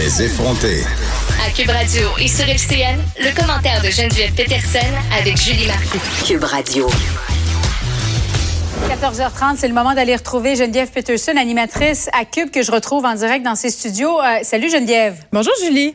Les effronter. À Cube Radio et sur FCN, le commentaire de Geneviève Peterson avec Julie Marcoux. Cube Radio. 14h30, c'est le moment d'aller retrouver Geneviève Peterson, animatrice à Cube, que je retrouve en direct dans ses studios. Euh, salut Geneviève. Bonjour Julie.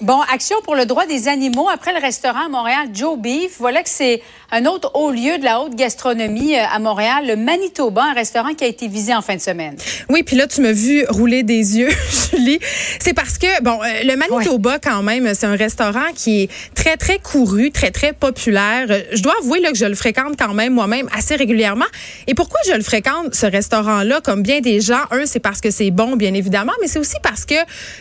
Bon, action pour le droit des animaux. Après le restaurant à Montréal, Joe Beef, voilà que c'est un autre haut lieu de la haute gastronomie euh, à Montréal, le Manitoba, un restaurant qui a été visé en fin de semaine. Oui, puis là, tu m'as vu rouler des yeux, Julie. C'est parce que, bon, euh, le Manitoba, quand même, c'est un restaurant qui est très, très couru, très, très populaire. Euh, je dois avouer là, que je le fréquente quand même moi-même assez régulièrement. Et pourquoi je le fréquente, ce restaurant-là, comme bien des gens? Un, c'est parce que c'est bon, bien évidemment, mais c'est aussi parce que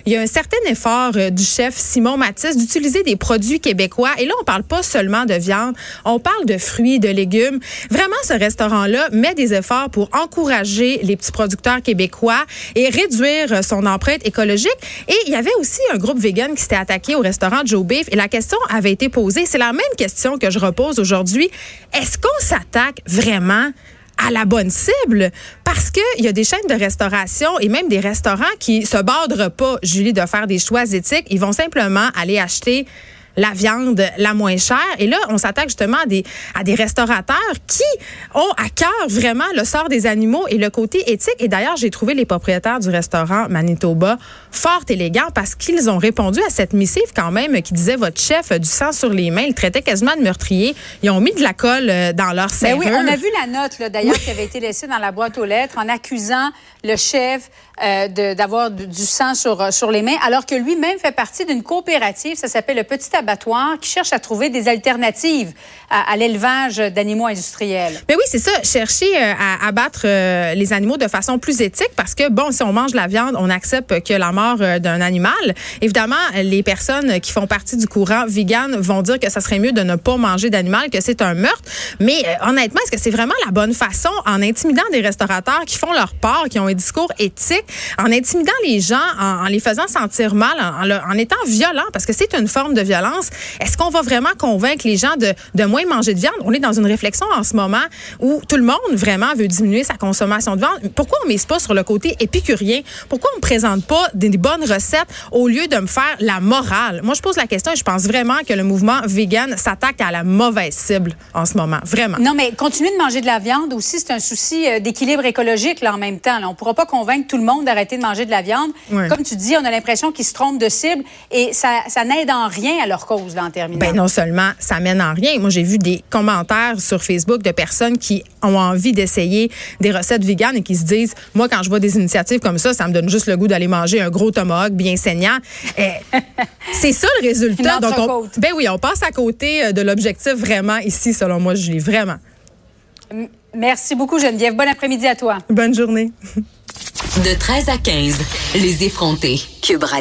il y a un certain effort du chef Simon Matisse d'utiliser des produits québécois. Et là, on parle pas seulement de viande, on parle de fruits, de légumes. Vraiment, ce restaurant-là met des efforts pour encourager les petits producteurs québécois et réduire son empreinte écologique. Et il y avait aussi un groupe vegan qui s'était attaqué au restaurant Joe Beef. Et la question avait été posée. C'est la même question que je repose aujourd'hui. Est-ce qu'on s'attaque vraiment à la bonne cible parce qu'il y a des chaînes de restauration et même des restaurants qui se bordent pas, Julie, de faire des choix éthiques. Ils vont simplement aller acheter la viande la moins chère. Et là, on s'attaque justement à des, à des restaurateurs qui ont à cœur vraiment le sort des animaux et le côté éthique. Et d'ailleurs, j'ai trouvé les propriétaires du restaurant Manitoba fort élégants parce qu'ils ont répondu à cette missive quand même qui disait votre chef a du sang sur les mains. Il traitait quasiment de meurtrier. Ils ont mis de la colle euh, dans leur serrure. Ben oui, on a vu la note d'ailleurs qui avait été laissée dans la boîte aux lettres en accusant le chef euh, d'avoir du sang sur, euh, sur les mains, alors que lui-même fait partie d'une coopérative, ça s'appelle le Petit Abattoir, qui cherche à trouver des alternatives à, l'élevage d'animaux industriels. Mais oui, c'est ça, chercher euh, à abattre les animaux de façon plus éthique, parce que, bon, si on mange la viande, on accepte que la mort d'un animal. Évidemment, les personnes qui font partie du courant vegan vont dire que ça serait mieux de ne pas manger d'animal, que c'est un meurtre. Mais honnêtement, est-ce que c'est vraiment la bonne façon, en intimidant des restaurateurs qui font leur part, qui ont un discours éthique, en intimidant les gens, en, les faisant sentir mal, en, étant violent, parce que c'est une forme de violence. Est-ce qu'on va vraiment convaincre les gens de, de moins manger de viande? On est dans une réflexion en ce moment où tout le monde vraiment veut diminuer sa consommation de viande. Pourquoi on ne mise pas sur le côté épicurien? Pourquoi on ne présente pas des bonnes recettes au lieu de me faire la morale? Moi, je pose la question et je pense vraiment que le mouvement vegan s'attaque à la mauvaise cible en ce moment. Vraiment. Non, mais continuer de manger de la viande aussi, c'est un souci euh, d'équilibre écologique là, en même temps. On ne pourra pas convaincre tout le monde d'arrêter de manger de la viande. Comme tu dis, on a l'impression qu'ils se trompent de cible et ça, ça n'aide en rien à leur cause là, en terminant. Ben non seulement ça mène en rien. Moi, j'ai vu des commentaires sur Facebook de personnes qui ont envie d'essayer des recettes véganes et qui se disent, moi, quand je vois des initiatives comme ça, ça me donne juste le goût d'aller manger un gros tomahawk bien saignant. Eh, c'est ça le résultat. Donc, on, ben oui, on passe à côté euh, de l'objectif vraiment ici, selon moi, Julie, vraiment. Merci beaucoup, Geneviève. Bon après-midi à toi. Bonne journée. De 13 à 15, les effrontés. Cube Radio.